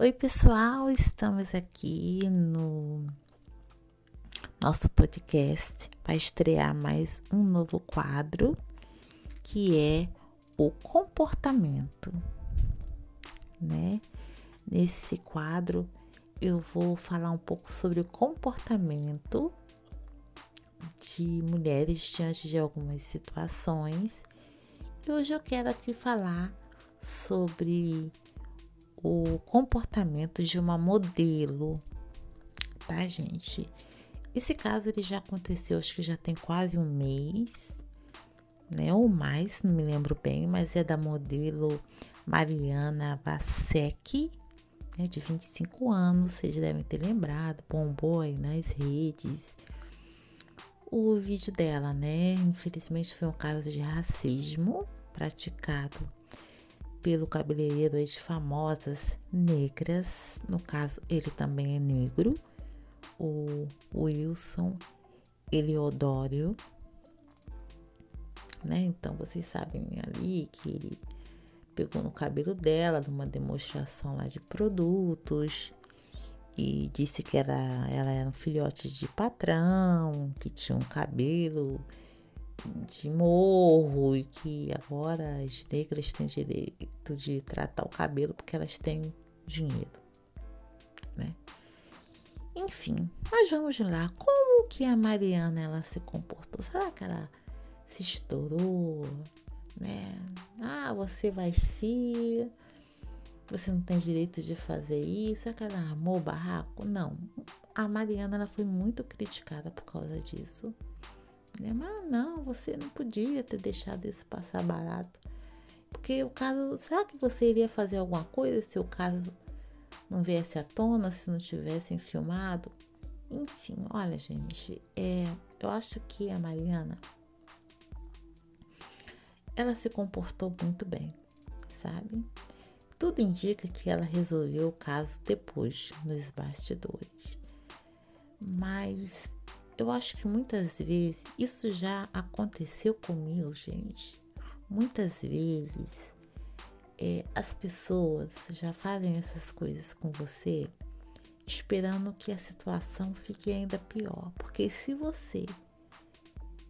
Oi, pessoal, estamos aqui no nosso podcast para estrear mais um novo quadro que é o comportamento, né? Nesse quadro eu vou falar um pouco sobre o comportamento de mulheres diante de algumas situações. E hoje eu quero aqui falar sobre o comportamento de uma modelo, tá, gente? Esse caso ele já aconteceu, acho que já tem quase um mês, né? Ou mais, não me lembro bem, mas é da modelo Mariana Vasek, né, de 25 anos, vocês devem ter lembrado, bombou aí nas redes. O vídeo dela, né? Infelizmente foi um caso de racismo praticado pelo cabeleireiro de famosas negras. No caso, ele também é negro. O Wilson Eliodório. Né? Então, vocês sabem ali que ele pegou no cabelo dela numa demonstração lá de produtos e disse que era, ela era um filhote de patrão, que tinha um cabelo de morro e que agora as negras têm direito de tratar o cabelo porque elas têm dinheiro, né? Enfim, mas vamos lá. Como que a Mariana ela se comportou? Será que ela se estourou, né? Ah, você vai se você não tem direito de fazer isso, será que ela armou o barraco? Não. A Mariana ela foi muito criticada por causa disso. Né? Mas não, você não podia ter deixado isso passar barato. Porque o caso, será que você iria fazer alguma coisa se o caso não viesse à tona, se não tivessem filmado? Enfim, olha, gente, é, eu acho que a Mariana ela se comportou muito bem, sabe? Tudo indica que ela resolveu o caso depois, nos bastidores. Mas eu acho que muitas vezes isso já aconteceu comigo, gente. Muitas vezes é, as pessoas já fazem essas coisas com você esperando que a situação fique ainda pior. Porque se você,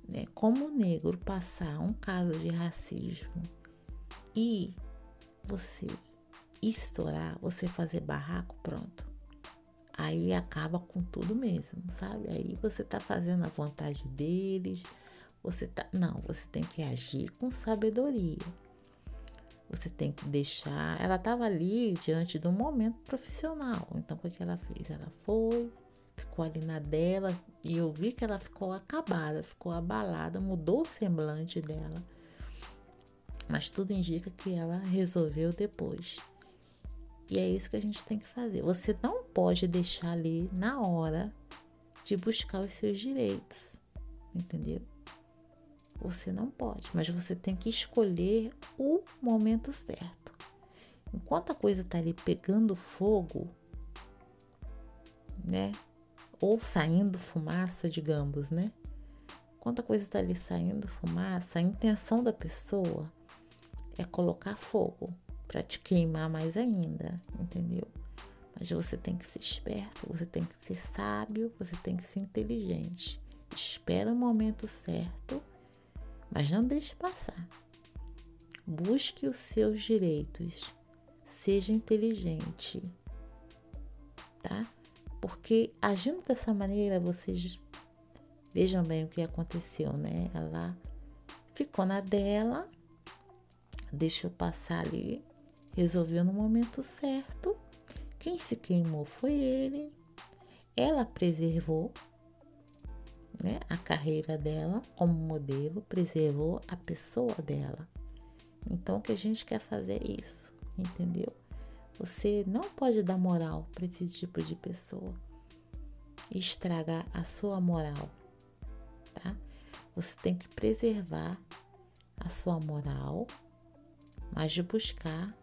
né, como negro, passar um caso de racismo e você estourar, você fazer barraco, pronto aí acaba com tudo mesmo, sabe? Aí você tá fazendo a vontade deles, você tá. Não, você tem que agir com sabedoria. Você tem que deixar. Ela estava ali diante de um momento profissional. Então, o que ela fez? Ela foi, ficou ali na dela, e eu vi que ela ficou acabada, ficou abalada, mudou o semblante dela. Mas tudo indica que ela resolveu depois. E é isso que a gente tem que fazer. Você não pode deixar ali na hora de buscar os seus direitos, entendeu? Você não pode, mas você tem que escolher o momento certo. Enquanto a coisa tá ali pegando fogo, né? Ou saindo fumaça, digamos, né? Enquanto a coisa tá ali saindo fumaça, a intenção da pessoa é colocar fogo para te queimar mais ainda, entendeu? Mas você tem que ser esperto, você tem que ser sábio, você tem que ser inteligente. Espera o momento certo, mas não deixe passar. Busque os seus direitos. Seja inteligente, tá? Porque agindo dessa maneira, vocês vejam bem o que aconteceu, né? Ela ficou na dela, deixou passar ali resolveu no momento certo. Quem se queimou foi ele. Ela preservou né, a carreira dela como modelo, preservou a pessoa dela. Então, o que a gente quer fazer é isso, entendeu? Você não pode dar moral para esse tipo de pessoa e estragar a sua moral, tá? Você tem que preservar a sua moral, mas de buscar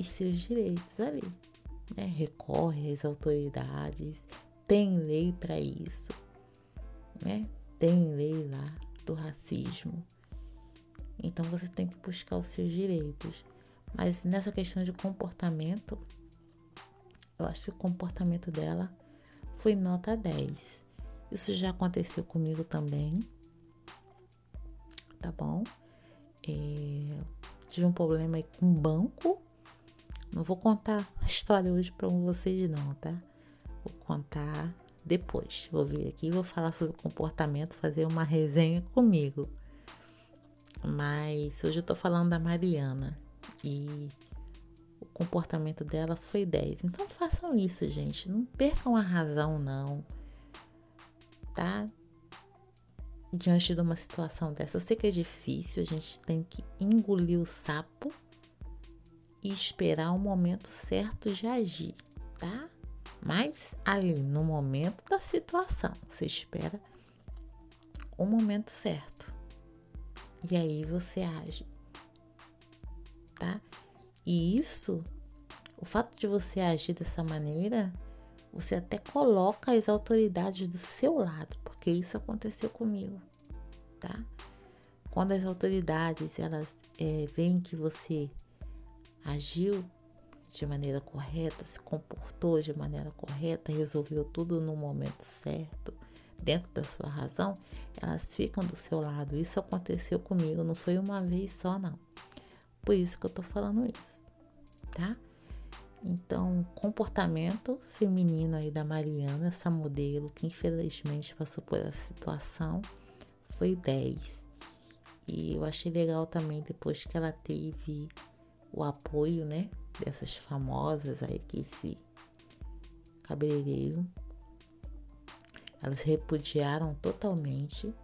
e seus direitos ali. Né? Recorre às autoridades, tem lei para isso, né? Tem lei lá do racismo. Então você tem que buscar os seus direitos. Mas nessa questão de comportamento, eu acho que o comportamento dela foi nota 10. Isso já aconteceu comigo também. Tá bom? É, tive um problema aí com o banco. Não vou contar a história hoje para vocês, não, tá? Vou contar depois. Vou vir aqui e vou falar sobre comportamento, fazer uma resenha comigo. Mas hoje eu tô falando da Mariana e o comportamento dela foi 10. Então façam isso, gente. Não percam a razão, não. Tá? Diante de uma situação dessa. Eu sei que é difícil, a gente tem que engolir o sapo e esperar o momento certo de agir, tá? Mas ali no momento da situação, você espera o momento certo. E aí você age. Tá? E isso, o fato de você agir dessa maneira, você até coloca as autoridades do seu lado, porque isso aconteceu comigo, tá? Quando as autoridades elas é, veem que você agiu de maneira correta, se comportou de maneira correta, resolveu tudo no momento certo, dentro da sua razão, elas ficam do seu lado. Isso aconteceu comigo, não foi uma vez só, não. Por isso que eu tô falando isso, tá? Então, comportamento feminino aí da Mariana, essa modelo que infelizmente passou por essa situação, foi 10. E eu achei legal também depois que ela teve o apoio, né, dessas famosas aí que se cabeleireiro. Elas repudiaram totalmente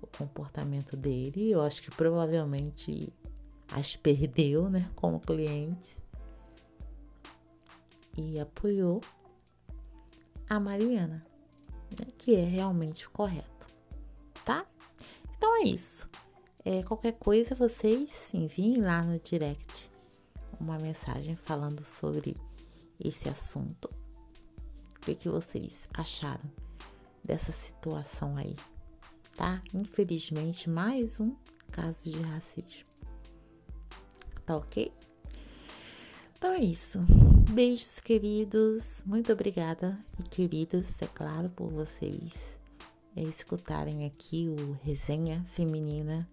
o comportamento dele. Eu acho que provavelmente as perdeu, né, como clientes. E apoiou a Mariana, né, que é realmente correto, tá? Então é isso. É, qualquer coisa vocês enviem lá no direct uma mensagem falando sobre esse assunto. O que, que vocês acharam dessa situação aí? Tá? Infelizmente, mais um caso de racismo. Tá ok? Então é isso. Beijos, queridos. Muito obrigada e queridas, é claro, por vocês é, escutarem aqui o Resenha Feminina.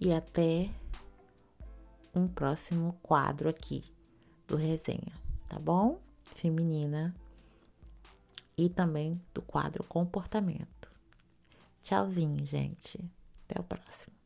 E até um próximo quadro aqui do resenha, tá bom? Feminina e também do quadro comportamento. Tchauzinho, gente. Até o próximo.